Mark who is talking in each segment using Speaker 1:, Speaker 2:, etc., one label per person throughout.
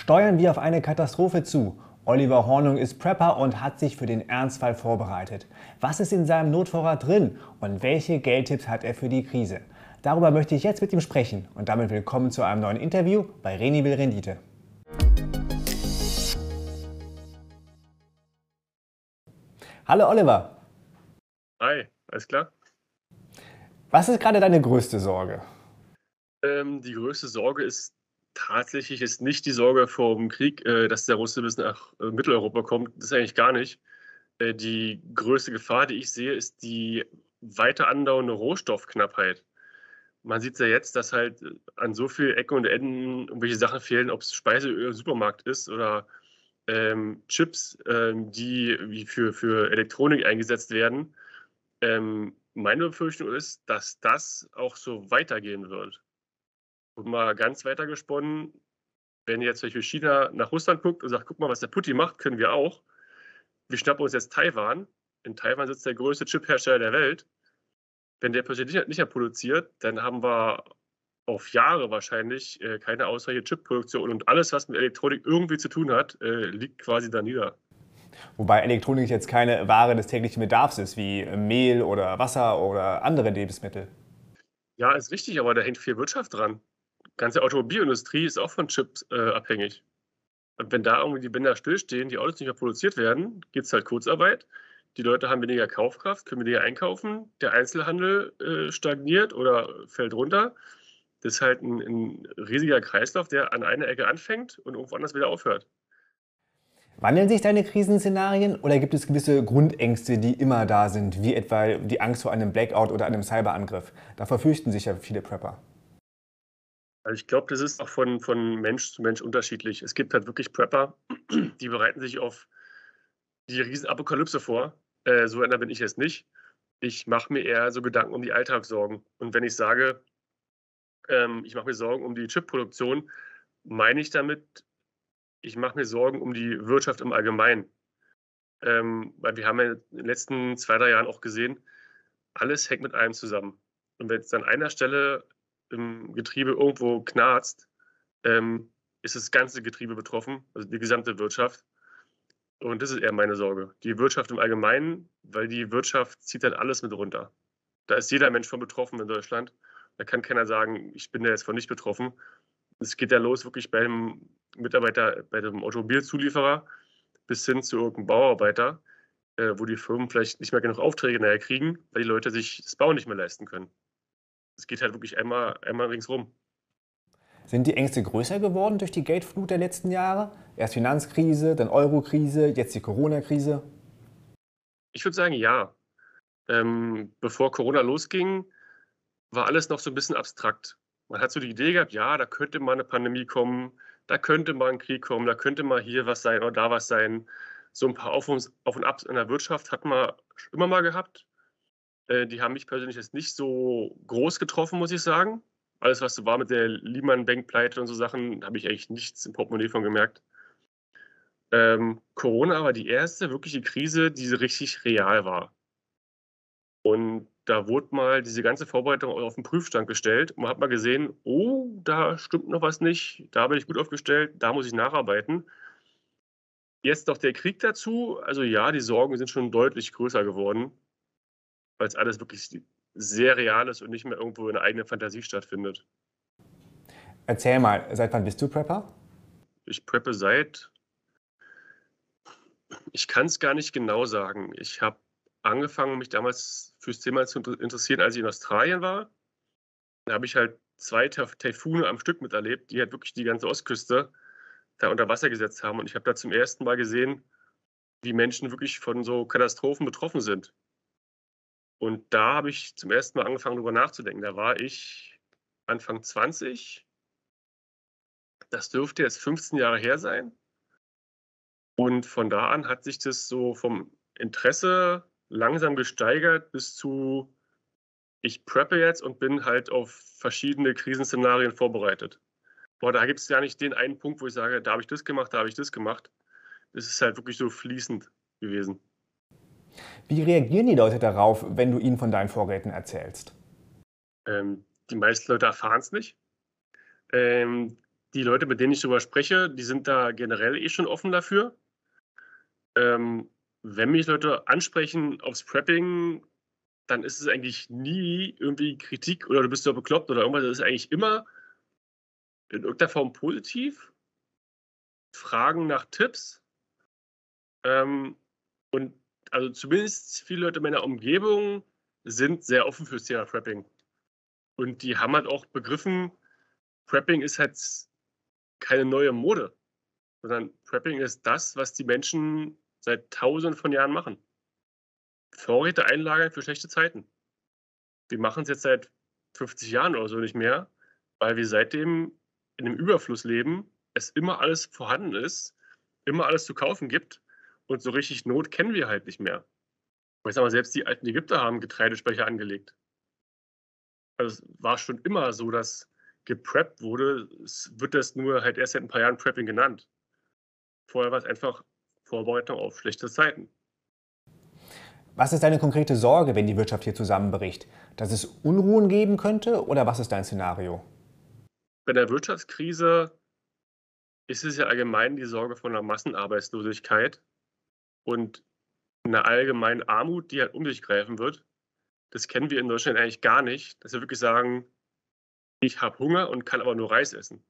Speaker 1: Steuern wir auf eine Katastrophe zu. Oliver Hornung ist Prepper und hat sich für den Ernstfall vorbereitet. Was ist in seinem Notvorrat drin und welche Geldtipps hat er für die Krise? Darüber möchte ich jetzt mit ihm sprechen und damit willkommen zu einem neuen Interview bei Reni will Rendite. Hallo Oliver.
Speaker 2: Hi, alles klar?
Speaker 1: Was ist gerade deine größte Sorge?
Speaker 2: Ähm, die größte Sorge ist tatsächlich ist nicht die Sorge vor dem Krieg, äh, dass der Russe bis nach äh, Mitteleuropa kommt. Das ist eigentlich gar nicht. Äh, die größte Gefahr, die ich sehe, ist die weiter andauernde Rohstoffknappheit. Man sieht ja jetzt, dass halt an so vielen Ecken und Enden irgendwelche Sachen fehlen, ob es Speiseöl im Supermarkt ist oder ähm, Chips, ähm, die für, für Elektronik eingesetzt werden. Ähm, meine Befürchtung ist, dass das auch so weitergehen wird. Mal ganz weiter gesponnen, wenn jetzt zum Beispiel China nach Russland guckt und sagt, guck mal, was der Putin macht, können wir auch. Wir schnappen uns jetzt Taiwan. In Taiwan sitzt der größte Chiphersteller der Welt. Wenn der plötzlich nicht, mehr produziert, dann haben wir auf Jahre wahrscheinlich äh, keine ausreichende Chipproduktion und alles, was mit Elektronik irgendwie zu tun hat, äh, liegt quasi da nieder.
Speaker 1: Wobei Elektronik jetzt keine Ware des täglichen Bedarfs ist, wie Mehl oder Wasser oder andere Lebensmittel.
Speaker 2: Ja, ist richtig, aber da hängt viel Wirtschaft dran ganze Automobilindustrie ist auch von Chips äh, abhängig. Und wenn da irgendwie die Bänder stillstehen, die Autos nicht mehr produziert werden, gibt es halt Kurzarbeit. Die Leute haben weniger Kaufkraft, können weniger einkaufen. Der Einzelhandel äh, stagniert oder fällt runter. Das ist halt ein, ein, riesiger Kreislauf, der an einer Ecke anfängt und irgendwo anders wieder aufhört.
Speaker 1: Wandeln sich deine Krisenszenarien oder gibt es gewisse Grundängste, die immer da sind, wie etwa die Angst vor einem Blackout oder einem Cyberangriff? Da verfürchten sich ja viele Prepper.
Speaker 2: Also ich glaube, das ist auch von, von Mensch zu Mensch unterschiedlich. Es gibt halt wirklich Prepper, die bereiten sich auf die Riesenapokalypse vor. Äh, so einer bin ich jetzt nicht. Ich mache mir eher so Gedanken um die Alltagssorgen. Und wenn ich sage, ähm, ich mache mir Sorgen um die Chipproduktion, meine ich damit, ich mache mir Sorgen um die Wirtschaft im Allgemeinen. Ähm, weil wir haben ja in den letzten zwei, drei Jahren auch gesehen, alles hängt mit allem zusammen. Und wenn es an einer Stelle im Getriebe irgendwo knarzt, ähm, ist das ganze Getriebe betroffen, also die gesamte Wirtschaft. Und das ist eher meine Sorge. Die Wirtschaft im Allgemeinen, weil die Wirtschaft zieht halt alles mit runter. Da ist jeder Mensch von betroffen in Deutschland. Da kann keiner sagen, ich bin da jetzt von nicht betroffen. Es geht ja los wirklich bei dem Mitarbeiter, bei dem Automobilzulieferer bis hin zu irgendeinem Bauarbeiter, äh, wo die Firmen vielleicht nicht mehr genug Aufträge nachher kriegen, weil die Leute sich das Bauen nicht mehr leisten können es geht halt wirklich einmal, einmal ringsrum.
Speaker 1: Sind die Ängste größer geworden durch die Geldflut der letzten Jahre? Erst Finanzkrise, dann Eurokrise, jetzt die Corona-Krise?
Speaker 2: Ich würde sagen, ja. Ähm, bevor Corona losging, war alles noch so ein bisschen abstrakt. Man hat so die Idee gehabt, ja, da könnte mal eine Pandemie kommen, da könnte mal ein Krieg kommen, da könnte mal hier was sein oder da was sein. So ein paar Auf und, Auf und Abs in der Wirtschaft hat man immer mal gehabt. Äh, die haben mich persönlich jetzt nicht so groß getroffen, muss ich sagen. Alles, was so war mit der Lehman Bank Pleite und so Sachen, habe ich eigentlich nichts im Portemonnaie von gemerkt. Ähm, Corona war die erste wirkliche Krise, die so richtig real war. Und da wurde mal diese ganze Vorbereitung auf den Prüfstand gestellt. Und man hat mal gesehen, oh, da stimmt noch was nicht, da bin ich gut aufgestellt, da muss ich nacharbeiten. Jetzt noch der Krieg dazu. Also ja, die Sorgen sind schon deutlich größer geworden weil es alles wirklich sehr real ist und nicht mehr irgendwo in der eigenen Fantasie stattfindet.
Speaker 1: Erzähl mal, seit wann bist du Prepper?
Speaker 2: Ich preppe seit, ich kann es gar nicht genau sagen. Ich habe angefangen, mich damals fürs Thema zu interessieren, als ich in Australien war. Da habe ich halt zwei Taifune am Stück miterlebt, die halt wirklich die ganze Ostküste da unter Wasser gesetzt haben. Und ich habe da zum ersten Mal gesehen, wie Menschen wirklich von so Katastrophen betroffen sind. Und da habe ich zum ersten Mal angefangen, darüber nachzudenken. Da war ich Anfang 20. Das dürfte jetzt 15 Jahre her sein. Und von da an hat sich das so vom Interesse langsam gesteigert bis zu, ich preppe jetzt und bin halt auf verschiedene Krisenszenarien vorbereitet. Boah, da gibt es ja nicht den einen Punkt, wo ich sage, da habe ich das gemacht, da habe ich das gemacht. Das ist halt wirklich so fließend gewesen.
Speaker 1: Wie reagieren die Leute darauf, wenn du ihnen von deinen Vorräten erzählst?
Speaker 2: Ähm, die meisten Leute erfahren es nicht. Ähm, die Leute, mit denen ich darüber spreche, die sind da generell eh schon offen dafür. Ähm, wenn mich Leute ansprechen aufs Prepping, dann ist es eigentlich nie irgendwie Kritik oder du bist doch bekloppt oder irgendwas. Das ist eigentlich immer in irgendeiner Form positiv. Fragen nach Tipps. Ähm, und also zumindest viele Leute in meiner Umgebung sind sehr offen fürs Thema Prepping. Und die haben halt auch begriffen, Prepping ist halt keine neue Mode, sondern Prepping ist das, was die Menschen seit tausenden von Jahren machen. Vorräte einlagern für schlechte Zeiten. Wir machen es jetzt seit 50 Jahren oder so nicht mehr, weil wir seitdem in einem Überfluss leben, es immer alles vorhanden ist, immer alles zu kaufen gibt und so richtig Not kennen wir halt nicht mehr. ich sag mal, selbst die alten Ägypter haben Getreidespeicher angelegt. Also es war schon immer so, dass gepreppt wurde. Es wird das nur halt erst seit ein paar Jahren Prepping genannt. Vorher war es einfach Vorbereitung auf schlechte Zeiten.
Speaker 1: Was ist deine konkrete Sorge, wenn die Wirtschaft hier zusammenbricht? Dass es Unruhen geben könnte oder was ist dein Szenario?
Speaker 2: Bei der Wirtschaftskrise ist es ja allgemein die Sorge von einer Massenarbeitslosigkeit und einer allgemeinen Armut, die halt um sich greifen wird. Das kennen wir in Deutschland eigentlich gar nicht, dass wir wirklich sagen, ich habe Hunger und kann aber nur Reis essen,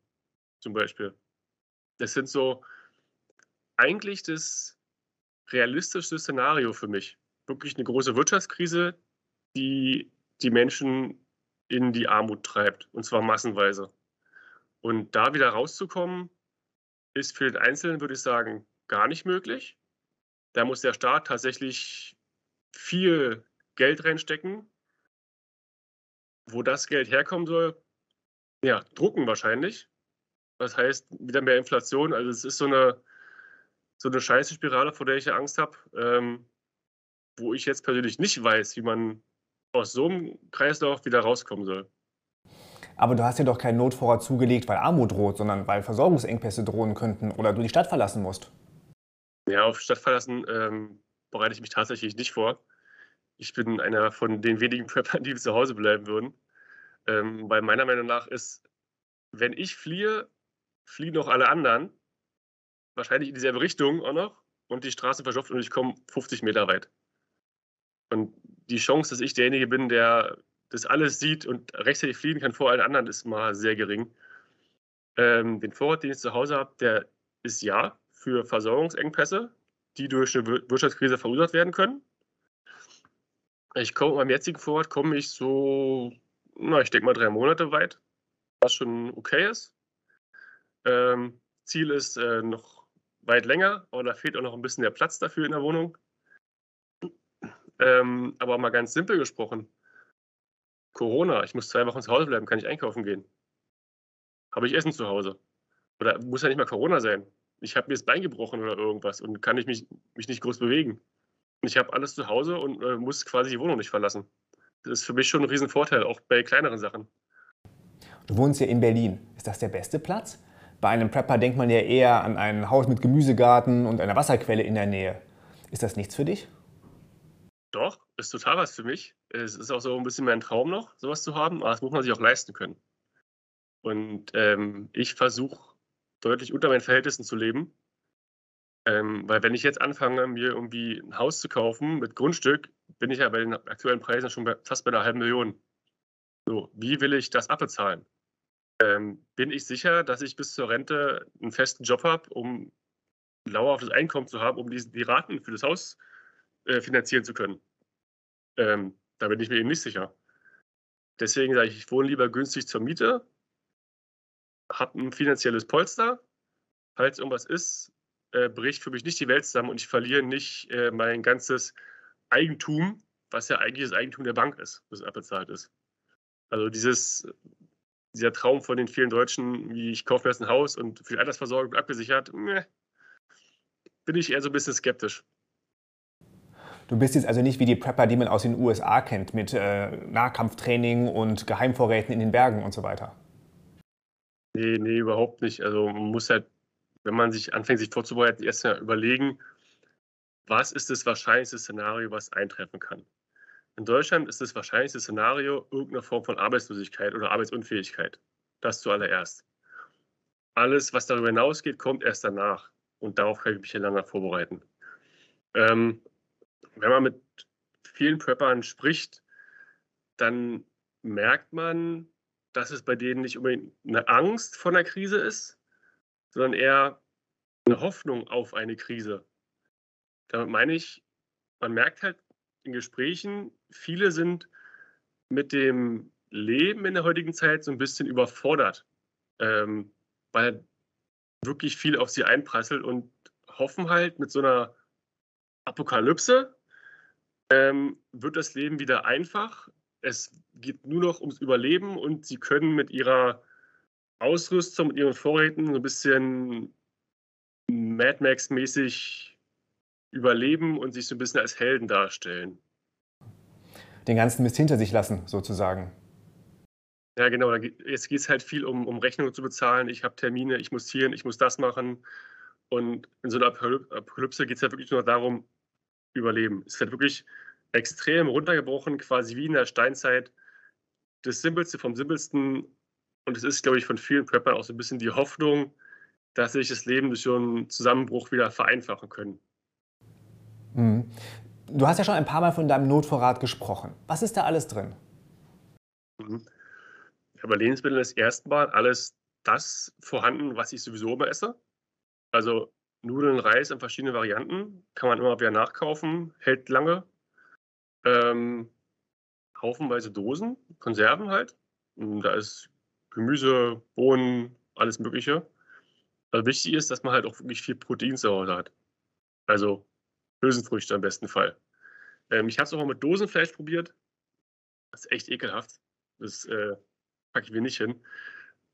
Speaker 2: zum Beispiel. Das sind so eigentlich das realistischste Szenario für mich. Wirklich eine große Wirtschaftskrise, die die Menschen in die Armut treibt, und zwar massenweise. Und da wieder rauszukommen, ist für den Einzelnen, würde ich sagen, gar nicht möglich. Da muss der Staat tatsächlich viel Geld reinstecken. Wo das Geld herkommen soll, ja, drucken wahrscheinlich. Das heißt, wieder mehr Inflation. Also es ist so eine, so eine scheiße Spirale, vor der ich ja Angst habe, ähm, wo ich jetzt persönlich nicht weiß, wie man aus so einem Kreislauf wieder rauskommen soll.
Speaker 1: Aber du hast dir doch keinen Notvorrat zugelegt, weil Armut droht, sondern weil Versorgungsengpässe drohen könnten oder du die Stadt verlassen musst.
Speaker 2: Ja, auf Stadt verlassen ähm, bereite ich mich tatsächlich nicht vor. Ich bin einer von den wenigen Preppern, die zu Hause bleiben würden. Ähm, weil meiner Meinung nach ist, wenn ich fliehe, fliehen auch alle anderen wahrscheinlich in dieselbe Richtung auch noch und die Straße verstopft und ich komme 50 Meter weit. Und die Chance, dass ich derjenige bin, der das alles sieht und rechtzeitig fliehen kann vor allen anderen, ist mal sehr gering. Ähm, den Vorrat, den ich zu Hause habe, der ist ja für Versorgungsengpässe, die durch eine Wirtschaftskrise verursacht werden können. Ich komme meinem jetzigen Vorrat komme ich so, na, ich denke mal drei Monate weit, was schon okay ist. Ähm, Ziel ist äh, noch weit länger, aber da fehlt auch noch ein bisschen der Platz dafür in der Wohnung. Ähm, aber mal ganz simpel gesprochen. Corona, ich muss zwei Wochen zu Hause bleiben, kann ich einkaufen gehen. Habe ich Essen zu Hause? Oder muss ja nicht mal Corona sein. Ich habe mir das Bein gebrochen oder irgendwas und kann ich mich, mich nicht groß bewegen. Ich habe alles zu Hause und äh, muss quasi die Wohnung nicht verlassen. Das ist für mich schon ein Riesenvorteil, auch bei kleineren Sachen.
Speaker 1: Du wohnst ja in Berlin. Ist das der beste Platz? Bei einem Prepper denkt man ja eher an ein Haus mit Gemüsegarten und einer Wasserquelle in der Nähe. Ist das nichts für dich?
Speaker 2: Doch, ist total was für mich. Es ist auch so ein bisschen mein Traum noch, sowas zu haben, aber das muss man sich auch leisten können. Und ähm, ich versuche deutlich unter meinen Verhältnissen zu leben. Ähm, weil wenn ich jetzt anfange, mir irgendwie ein Haus zu kaufen mit Grundstück, bin ich ja bei den aktuellen Preisen schon bei, fast bei einer halben Million. So, wie will ich das abbezahlen? ähm, bin ich sicher, dass ich bis zur Rente einen festen Job habe, um ein dauerhaftes Einkommen zu haben, um die, die Raten für das Haus äh, finanzieren zu können. Ähm, da bin ich mir eben nicht sicher. Deswegen sage ich, ich wohne lieber günstig zur Miete, habe ein finanzielles Polster. Falls irgendwas ist, äh, bricht für mich nicht die Welt zusammen und ich verliere nicht äh, mein ganzes Eigentum, was ja eigentlich das Eigentum der Bank ist, das abbezahlt ist. Also dieses dieser Traum von den vielen Deutschen, wie ich kaufe mir jetzt ein Haus und für die Altersversorgung abgesichert, meh, bin ich eher so ein bisschen skeptisch.
Speaker 1: Du bist jetzt also nicht wie die Prepper, die man aus den USA kennt, mit äh, Nahkampftraining und Geheimvorräten in den Bergen und so weiter.
Speaker 2: Nee, nee, überhaupt nicht. Also man muss halt, wenn man sich anfängt, sich vorzubereiten, erst mal überlegen, was ist das wahrscheinlichste Szenario, was eintreffen kann. In Deutschland ist das wahrscheinlichste Szenario irgendeine Form von Arbeitslosigkeit oder Arbeitsunfähigkeit. Das zuallererst. alles, was darüber hinausgeht, kommt erst danach. Und darauf kann ich mich ja lange vorbereiten. Ähm, wenn man mit vielen Preppern spricht, dann merkt man, dass es bei denen nicht unbedingt eine Angst vor einer Krise ist, sondern eher eine Hoffnung auf eine Krise. Damit meine ich, man merkt halt in Gesprächen, viele sind mit dem Leben in der heutigen Zeit so ein bisschen überfordert, ähm, weil wirklich viel auf sie einprasselt und hoffen halt mit so einer Apokalypse ähm, wird das Leben wieder einfach. Es geht nur noch ums Überleben und sie können mit ihrer Ausrüstung, mit ihren Vorräten so ein bisschen Mad Max-mäßig überleben und sich so ein bisschen als Helden darstellen.
Speaker 1: Den ganzen Mist hinter sich lassen, sozusagen.
Speaker 2: Ja, genau. Jetzt geht es halt viel um, um Rechnungen zu bezahlen. Ich habe Termine, ich muss hier, ich muss das machen. Und in so einer Apokalypse geht es halt wirklich nur darum, überleben. Es ist halt wirklich extrem runtergebrochen, quasi wie in der Steinzeit. Das Simpelste vom Simpelsten. Und es ist, glaube ich, von vielen Preppern auch so ein bisschen die Hoffnung, dass sich das Leben durch so einen Zusammenbruch wieder vereinfachen können.
Speaker 1: Mhm. Du hast ja schon ein paar Mal von deinem Notvorrat gesprochen. Was ist da alles drin?
Speaker 2: Mhm. Ja, bei Lebensmitteln ist erstmal alles das vorhanden, was ich sowieso immer esse. Also Nudeln, Reis in verschiedenen Varianten kann man immer wieder nachkaufen, hält lange. Ähm, haufenweise Dosen, Konserven halt. Und da ist Gemüse, Bohnen, alles Mögliche. Also wichtig ist, dass man halt auch wirklich viel Protein zu Hause hat. Also Hülsenfrüchte im besten Fall. Ähm, ich habe es auch mal mit Dosenfleisch probiert. Das ist echt ekelhaft. Das äh, packe ich mir nicht hin.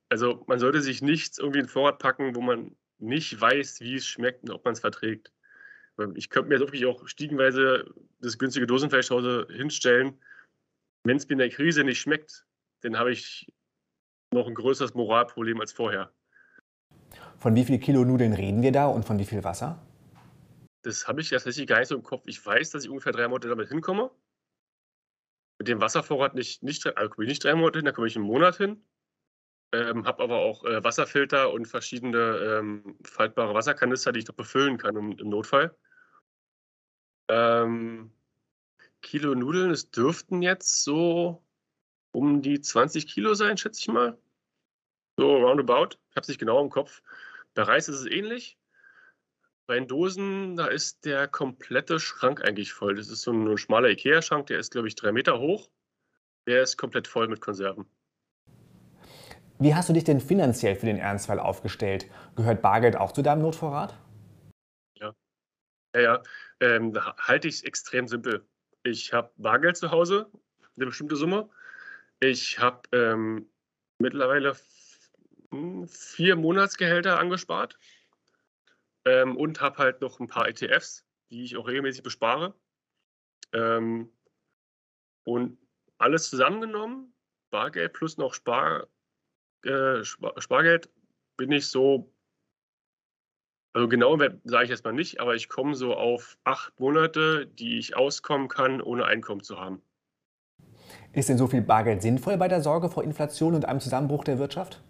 Speaker 2: Also man sollte sich nichts irgendwie in den Vorrat packen, wo man nicht weiß, wie es schmeckt und ob man es verträgt. Ich könnte mir wirklich auch stiegenweise das günstige Dosenfleisch zu hinstellen. Wenn es mir in der Krise nicht schmeckt, dann habe ich noch ein größeres Moralproblem als vorher.
Speaker 1: Von wie viel Kilo Nudeln reden wir da und von wie viel Wasser?
Speaker 2: Das habe ich tatsächlich gar nicht so im Kopf. Ich weiß, dass ich ungefähr drei Monate damit hinkomme. Mit dem Wasservorrat nicht, nicht, also komme ich nicht drei Monate hin, da komme ich einen Monat hin. Ähm, habe aber auch äh, Wasserfilter und verschiedene ähm, faltbare Wasserkanister, die ich noch befüllen kann im, im Notfall. Ähm, Kilo Nudeln, es dürften jetzt so um die 20 Kilo sein, schätze ich mal. So roundabout. Ich habe es nicht genau im Kopf. Bei Reis ist es ähnlich. Bei den Dosen, da ist der komplette Schrank eigentlich voll. Das ist so ein, ein schmaler Ikea-Schrank, der ist, glaube ich, drei Meter hoch. Der ist komplett voll mit Konserven.
Speaker 1: Wie hast du dich denn finanziell für den Ernstfall aufgestellt? Gehört Bargeld auch zu deinem Notvorrat?
Speaker 2: Ja, ja. Ähm, halte ich es extrem simpel. Ich habe Bargeld zu Hause, eine bestimmte Summe. Ich habe ähm, mittlerweile vier Monatsgehälter angespart ähm, und habe halt noch ein paar ETFs, die ich auch regelmäßig bespare. Ähm, und alles zusammengenommen, Bargeld plus noch Spar, äh, Spargeld, bin ich so, also genau sage ich erstmal nicht, aber ich komme so auf acht Monate, die ich auskommen kann, ohne Einkommen zu haben.
Speaker 1: Ist denn so viel Bargeld sinnvoll bei der Sorge vor Inflation und einem Zusammenbruch der Wirtschaft?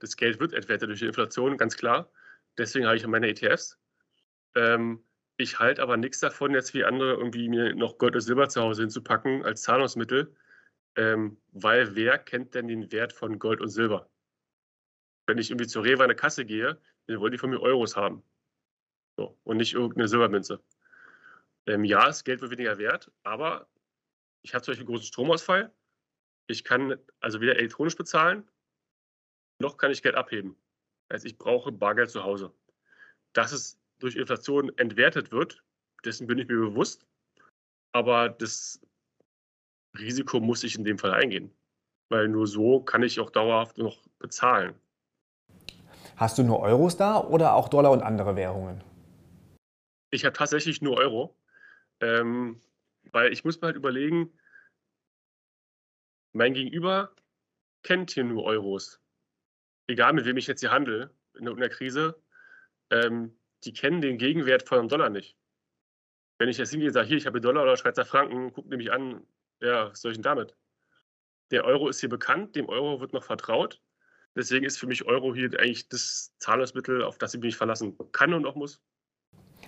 Speaker 2: Das Geld wird entwertet durch die Inflation, ganz klar. Deswegen habe ich meine ETFs. Ähm, ich halte aber nichts davon, jetzt wie andere irgendwie mir noch Gold oder Silber zu Hause hinzupacken als Zahlungsmittel, ähm, weil wer kennt denn den Wert von Gold und Silber? Wenn ich irgendwie zur Rewe an der Kasse gehe, dann wollen die von mir Euros haben. So, und nicht irgendeine Silbermünze. Ähm, ja, das Geld wird weniger wert, aber ich habe zum Beispiel einen großen Stromausfall. Ich kann also weder elektronisch bezahlen, noch kann ich Geld abheben. Heißt, ich brauche Bargeld zu Hause. Dass es durch Inflation entwertet wird, dessen bin ich mir bewusst. Aber das Risiko muss ich in dem Fall eingehen. Weil nur so kann ich auch dauerhaft noch bezahlen.
Speaker 1: Hast du nur Euros da oder auch Dollar und andere Währungen?
Speaker 2: Ich habe tatsächlich nur Euro. Ähm, weil ich muss mir halt überlegen, mein Gegenüber kennt hier nur Euros. Egal mit wem ich jetzt hier handle in der Krise, ähm, die kennen den Gegenwert von einem Dollar nicht. Wenn ich jetzt hingehe und sage, hier, ich habe Dollar oder Schweizer Franken, guck nämlich an, ja, was soll ich denn damit? Der Euro ist hier bekannt, dem Euro wird noch vertraut. Deswegen ist für mich Euro hier eigentlich das Zahlungsmittel, auf das ich mich verlassen kann und auch muss.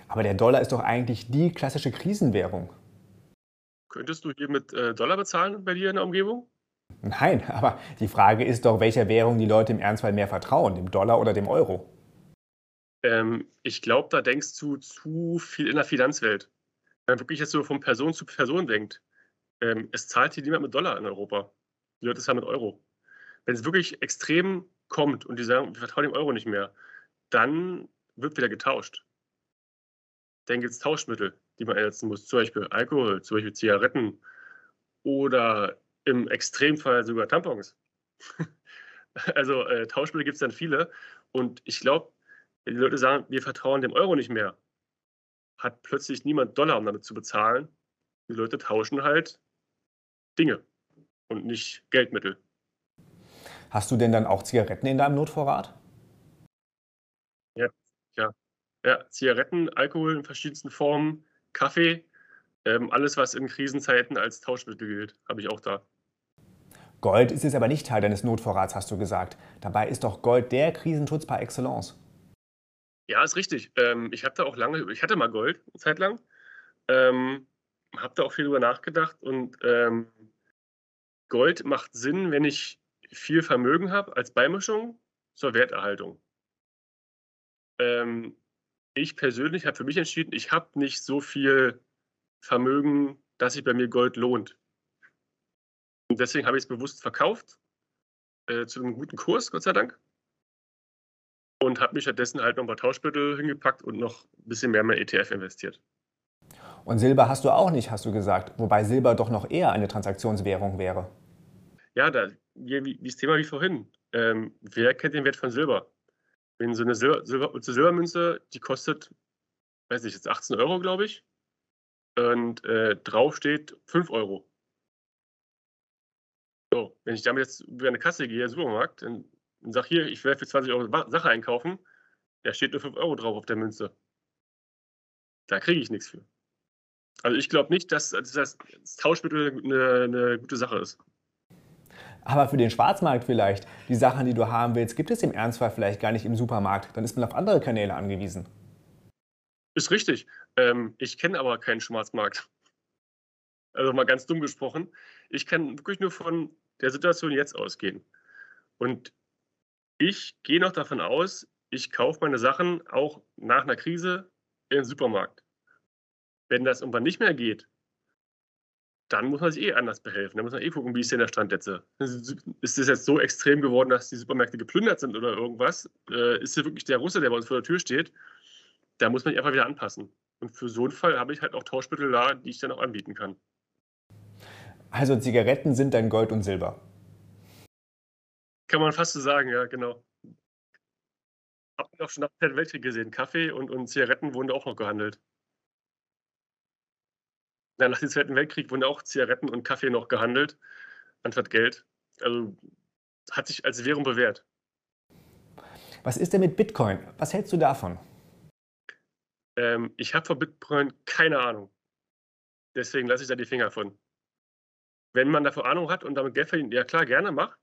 Speaker 1: Aber der Dollar ist doch eigentlich die klassische Krisenwährung.
Speaker 2: Könntest du hier mit äh, Dollar bezahlen bei dir in der Umgebung?
Speaker 1: Nein, aber die Frage ist doch, welcher Währung die Leute im Ernstfall mehr vertrauen, dem Dollar oder dem Euro?
Speaker 2: Ähm, ich glaube, da denkst du zu viel in der Finanzwelt. Wenn man wirklich jetzt so von Person zu Person denkt. Ähm, es zahlt hier niemand mit Dollar in Europa. Die Leute zahlen mit Euro. Wenn es wirklich extrem kommt und die sagen, wir vertrauen dem Euro nicht mehr, dann wird wieder getauscht. Dann gibt es Tauschmittel, die man ersetzen muss, zum Beispiel Alkohol, zum Beispiel Zigaretten oder im Extremfall sogar Tampons. also äh, Tauschmittel gibt es dann viele. Und ich glaube, wenn die Leute sagen, wir vertrauen dem Euro nicht mehr, hat plötzlich niemand Dollar, um damit zu bezahlen. Die Leute tauschen halt Dinge und nicht Geldmittel.
Speaker 1: Hast du denn dann auch Zigaretten in deinem Notvorrat?
Speaker 2: Ja, ja. Ja, Zigaretten, Alkohol in verschiedensten Formen, Kaffee, ähm, alles, was in Krisenzeiten als Tauschmittel gilt, habe ich auch da.
Speaker 1: Gold ist jetzt aber nicht Teil deines Notvorrats, hast du gesagt. Dabei ist doch Gold der Krisenschutz par excellence.
Speaker 2: Ja, ist richtig. Ähm, ich habe da auch lange, ich hatte mal Gold, eine Zeit lang. Ähm, habe da auch viel drüber nachgedacht und ähm, Gold macht Sinn, wenn ich viel Vermögen habe als Beimischung zur Werterhaltung. Ähm, ich persönlich habe für mich entschieden, ich habe nicht so viel Vermögen, dass sich bei mir Gold lohnt. Und deswegen habe ich es bewusst verkauft, äh, zu einem guten Kurs, Gott sei Dank. Und habe mich stattdessen halt noch ein paar Tauschmittel hingepackt und noch ein bisschen mehr in mein ETF investiert.
Speaker 1: Und Silber hast du auch nicht, hast du gesagt, wobei Silber doch noch eher eine Transaktionswährung wäre.
Speaker 2: Ja, da, wie, wie das Thema wie vorhin. Ähm, wer kennt den Wert von Silber? Wenn so eine Silber, Silber, Silbermünze, die kostet, weiß nicht, jetzt 18 Euro, glaube ich. Und äh, drauf steht 5 Euro. So, wenn ich damit jetzt über eine Kasse gehe, Supermarkt, dann, dann sage hier, ich werde für 20 Euro Sache einkaufen, da steht nur 5 Euro drauf auf der Münze. Da kriege ich nichts für. Also ich glaube nicht, dass, dass das Tauschmittel eine, eine gute Sache ist.
Speaker 1: Aber für den Schwarzmarkt vielleicht, die Sachen, die du haben willst, gibt es im Ernstfall vielleicht gar nicht im Supermarkt. Dann ist man auf andere Kanäle angewiesen.
Speaker 2: Ist richtig. Ähm, ich kenne aber keinen Schwarzmarkt. Also mal ganz dumm gesprochen. Ich kann wirklich nur von der Situation jetzt ausgehen. Und ich gehe noch davon aus, ich kaufe meine Sachen auch nach einer Krise im Supermarkt. Wenn das irgendwann nicht mehr geht, dann muss man sich eh anders behelfen. Dann muss man eh gucken, wie ist denn der Stand jetzt. Ist es jetzt so extrem geworden, dass die Supermärkte geplündert sind oder irgendwas? Äh, ist hier wirklich der Russe, der bei uns vor der Tür steht? Da muss man sich einfach wieder anpassen. Und für so einen Fall habe ich halt auch Tauschmittel da, die ich dann auch anbieten kann.
Speaker 1: Also Zigaretten sind dann Gold und Silber.
Speaker 2: Kann man fast so sagen, ja, genau. Hab auch schon nach dem Weltkrieg gesehen. Kaffee und, und Zigaretten wurden auch noch gehandelt. Ja, nach dem Zweiten Weltkrieg wurden auch Zigaretten und Kaffee noch gehandelt, anstatt Geld. Also hat sich als Währung bewährt.
Speaker 1: Was ist denn mit Bitcoin? Was hältst du davon?
Speaker 2: Ähm, ich habe von Bitcoin keine Ahnung. Deswegen lasse ich da die Finger von. Wenn man davon Ahnung hat und damit Geld verdient, ja klar, gerne mach.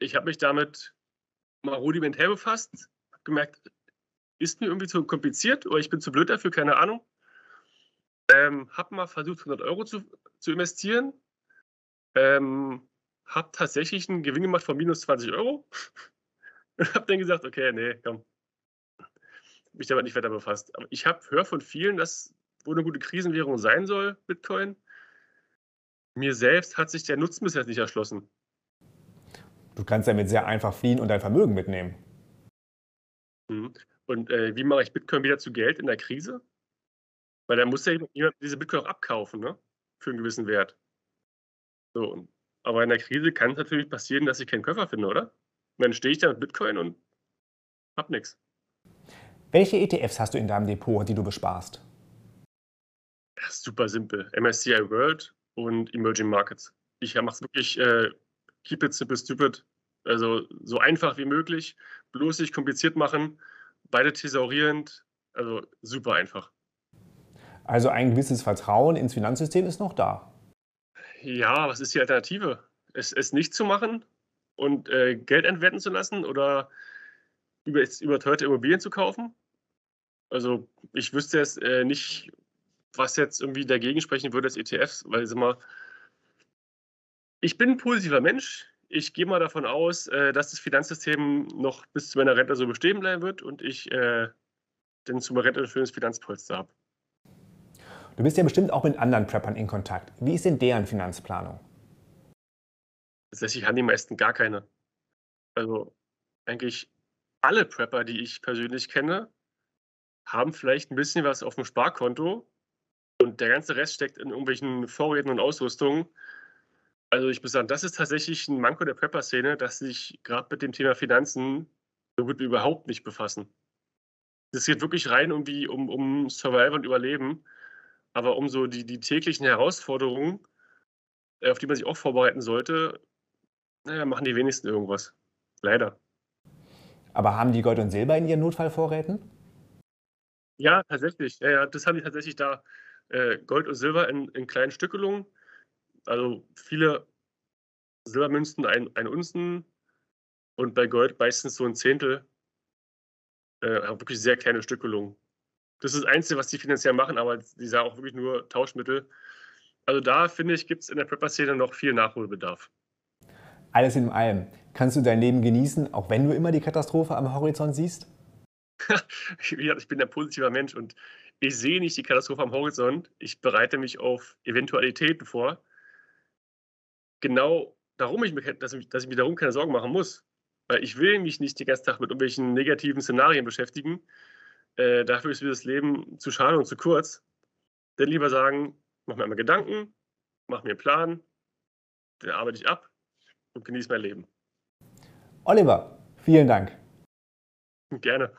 Speaker 2: Ich habe mich damit mal rudimentär befasst, habe gemerkt, ist mir irgendwie zu kompliziert oder ich bin zu blöd dafür, keine Ahnung. Ähm, habe mal versucht, 100 Euro zu, zu investieren. Ähm, habe tatsächlich einen Gewinn gemacht von minus 20 Euro. und habe dann gesagt, okay, nee, komm. Mich damit nicht weiter befasst. Aber ich höre von vielen, dass wohl eine gute Krisenwährung sein soll, Bitcoin. Mir selbst hat sich der Nutzen bis jetzt nicht erschlossen.
Speaker 1: Du kannst damit sehr einfach fliehen und dein Vermögen mitnehmen.
Speaker 2: Mhm. Und äh, wie mache ich Bitcoin wieder zu Geld in der Krise? Weil da muss ja jemand diese Bitcoin auch abkaufen, ne? Für einen gewissen Wert. So, aber in der Krise kann es natürlich passieren, dass ich keinen Käufer finde, oder? Und dann stehe ich da mit Bitcoin und hab nichts.
Speaker 1: Welche ETFs hast du in deinem Depot, die du besparst?
Speaker 2: Ja, super simpel. MSCI World und Emerging Markets. Ich mache es wirklich äh, keep it simple stupid. Also so einfach wie möglich, bloß nicht kompliziert machen, beide thesaurierend, also super einfach.
Speaker 1: Also ein gewisses Vertrauen ins Finanzsystem ist noch da.
Speaker 2: Ja, was ist die Alternative? Es, es nicht zu machen und äh, Geld entwerten zu lassen oder über, überteuerte Immobilien zu kaufen. Also ich wüsste jetzt äh, nicht, was jetzt irgendwie dagegen sprechen würde als ETFs, weil sag mal, ich bin ein positiver Mensch. Ich gehe mal davon aus, äh, dass das Finanzsystem noch bis zu meiner Rente so bestehen bleiben wird und ich äh, dann zu meiner Rente ein schönes Finanzpolster habe.
Speaker 1: Du bist ja bestimmt auch mit anderen Preppern in Kontakt. Wie ist denn deren Finanzplanung?
Speaker 2: Tatsächlich haben die meisten gar keine. Also eigentlich alle Prepper, die ich persönlich kenne, haben vielleicht ein bisschen was auf dem Sparkonto und der ganze Rest steckt in irgendwelchen Vorräten und Ausrüstungen. Also ich muss sagen, das ist tatsächlich ein Manko der Prepper-Szene, dass sich gerade mit dem Thema Finanzen so gut wie überhaupt nicht befassen. Es geht wirklich rein irgendwie um, um Survival und Überleben. Aber um so die, die täglichen Herausforderungen, äh, auf die man sich auch vorbereiten sollte, naja, machen die wenigsten irgendwas. Leider.
Speaker 1: Aber haben die Gold und Silber in ihren Notfallvorräten?
Speaker 2: Ja, tatsächlich. Ja, ja, das haben die tatsächlich da. Äh, Gold und Silber in, in kleinen Stückelungen. Also viele Silbermünzen, ein, ein Unzen und bei Gold meistens so ein Zehntel. Äh, wirklich sehr kleine Stückelungen. Das ist das Einzige, was die finanziell machen, aber die sind auch wirklich nur Tauschmittel. Also da finde ich, gibt es in der Prepper-Szene noch viel Nachholbedarf.
Speaker 1: Alles in allem. Kannst du dein Leben genießen, auch wenn du immer die Katastrophe am Horizont siehst?
Speaker 2: ich bin ein positiver Mensch und ich sehe nicht die Katastrophe am Horizont. Ich bereite mich auf Eventualitäten vor. Genau darum, ich mir, dass, ich, dass ich mir darum keine Sorgen machen muss. Weil ich will mich nicht den ganzen Tag mit irgendwelchen negativen Szenarien beschäftigen, äh, dafür ist mir das Leben zu schade und zu kurz. Dann lieber sagen, mach mir einmal Gedanken, mach mir einen Plan, dann arbeite ich ab und genieße mein Leben.
Speaker 1: Oliver, vielen Dank.
Speaker 2: Gerne.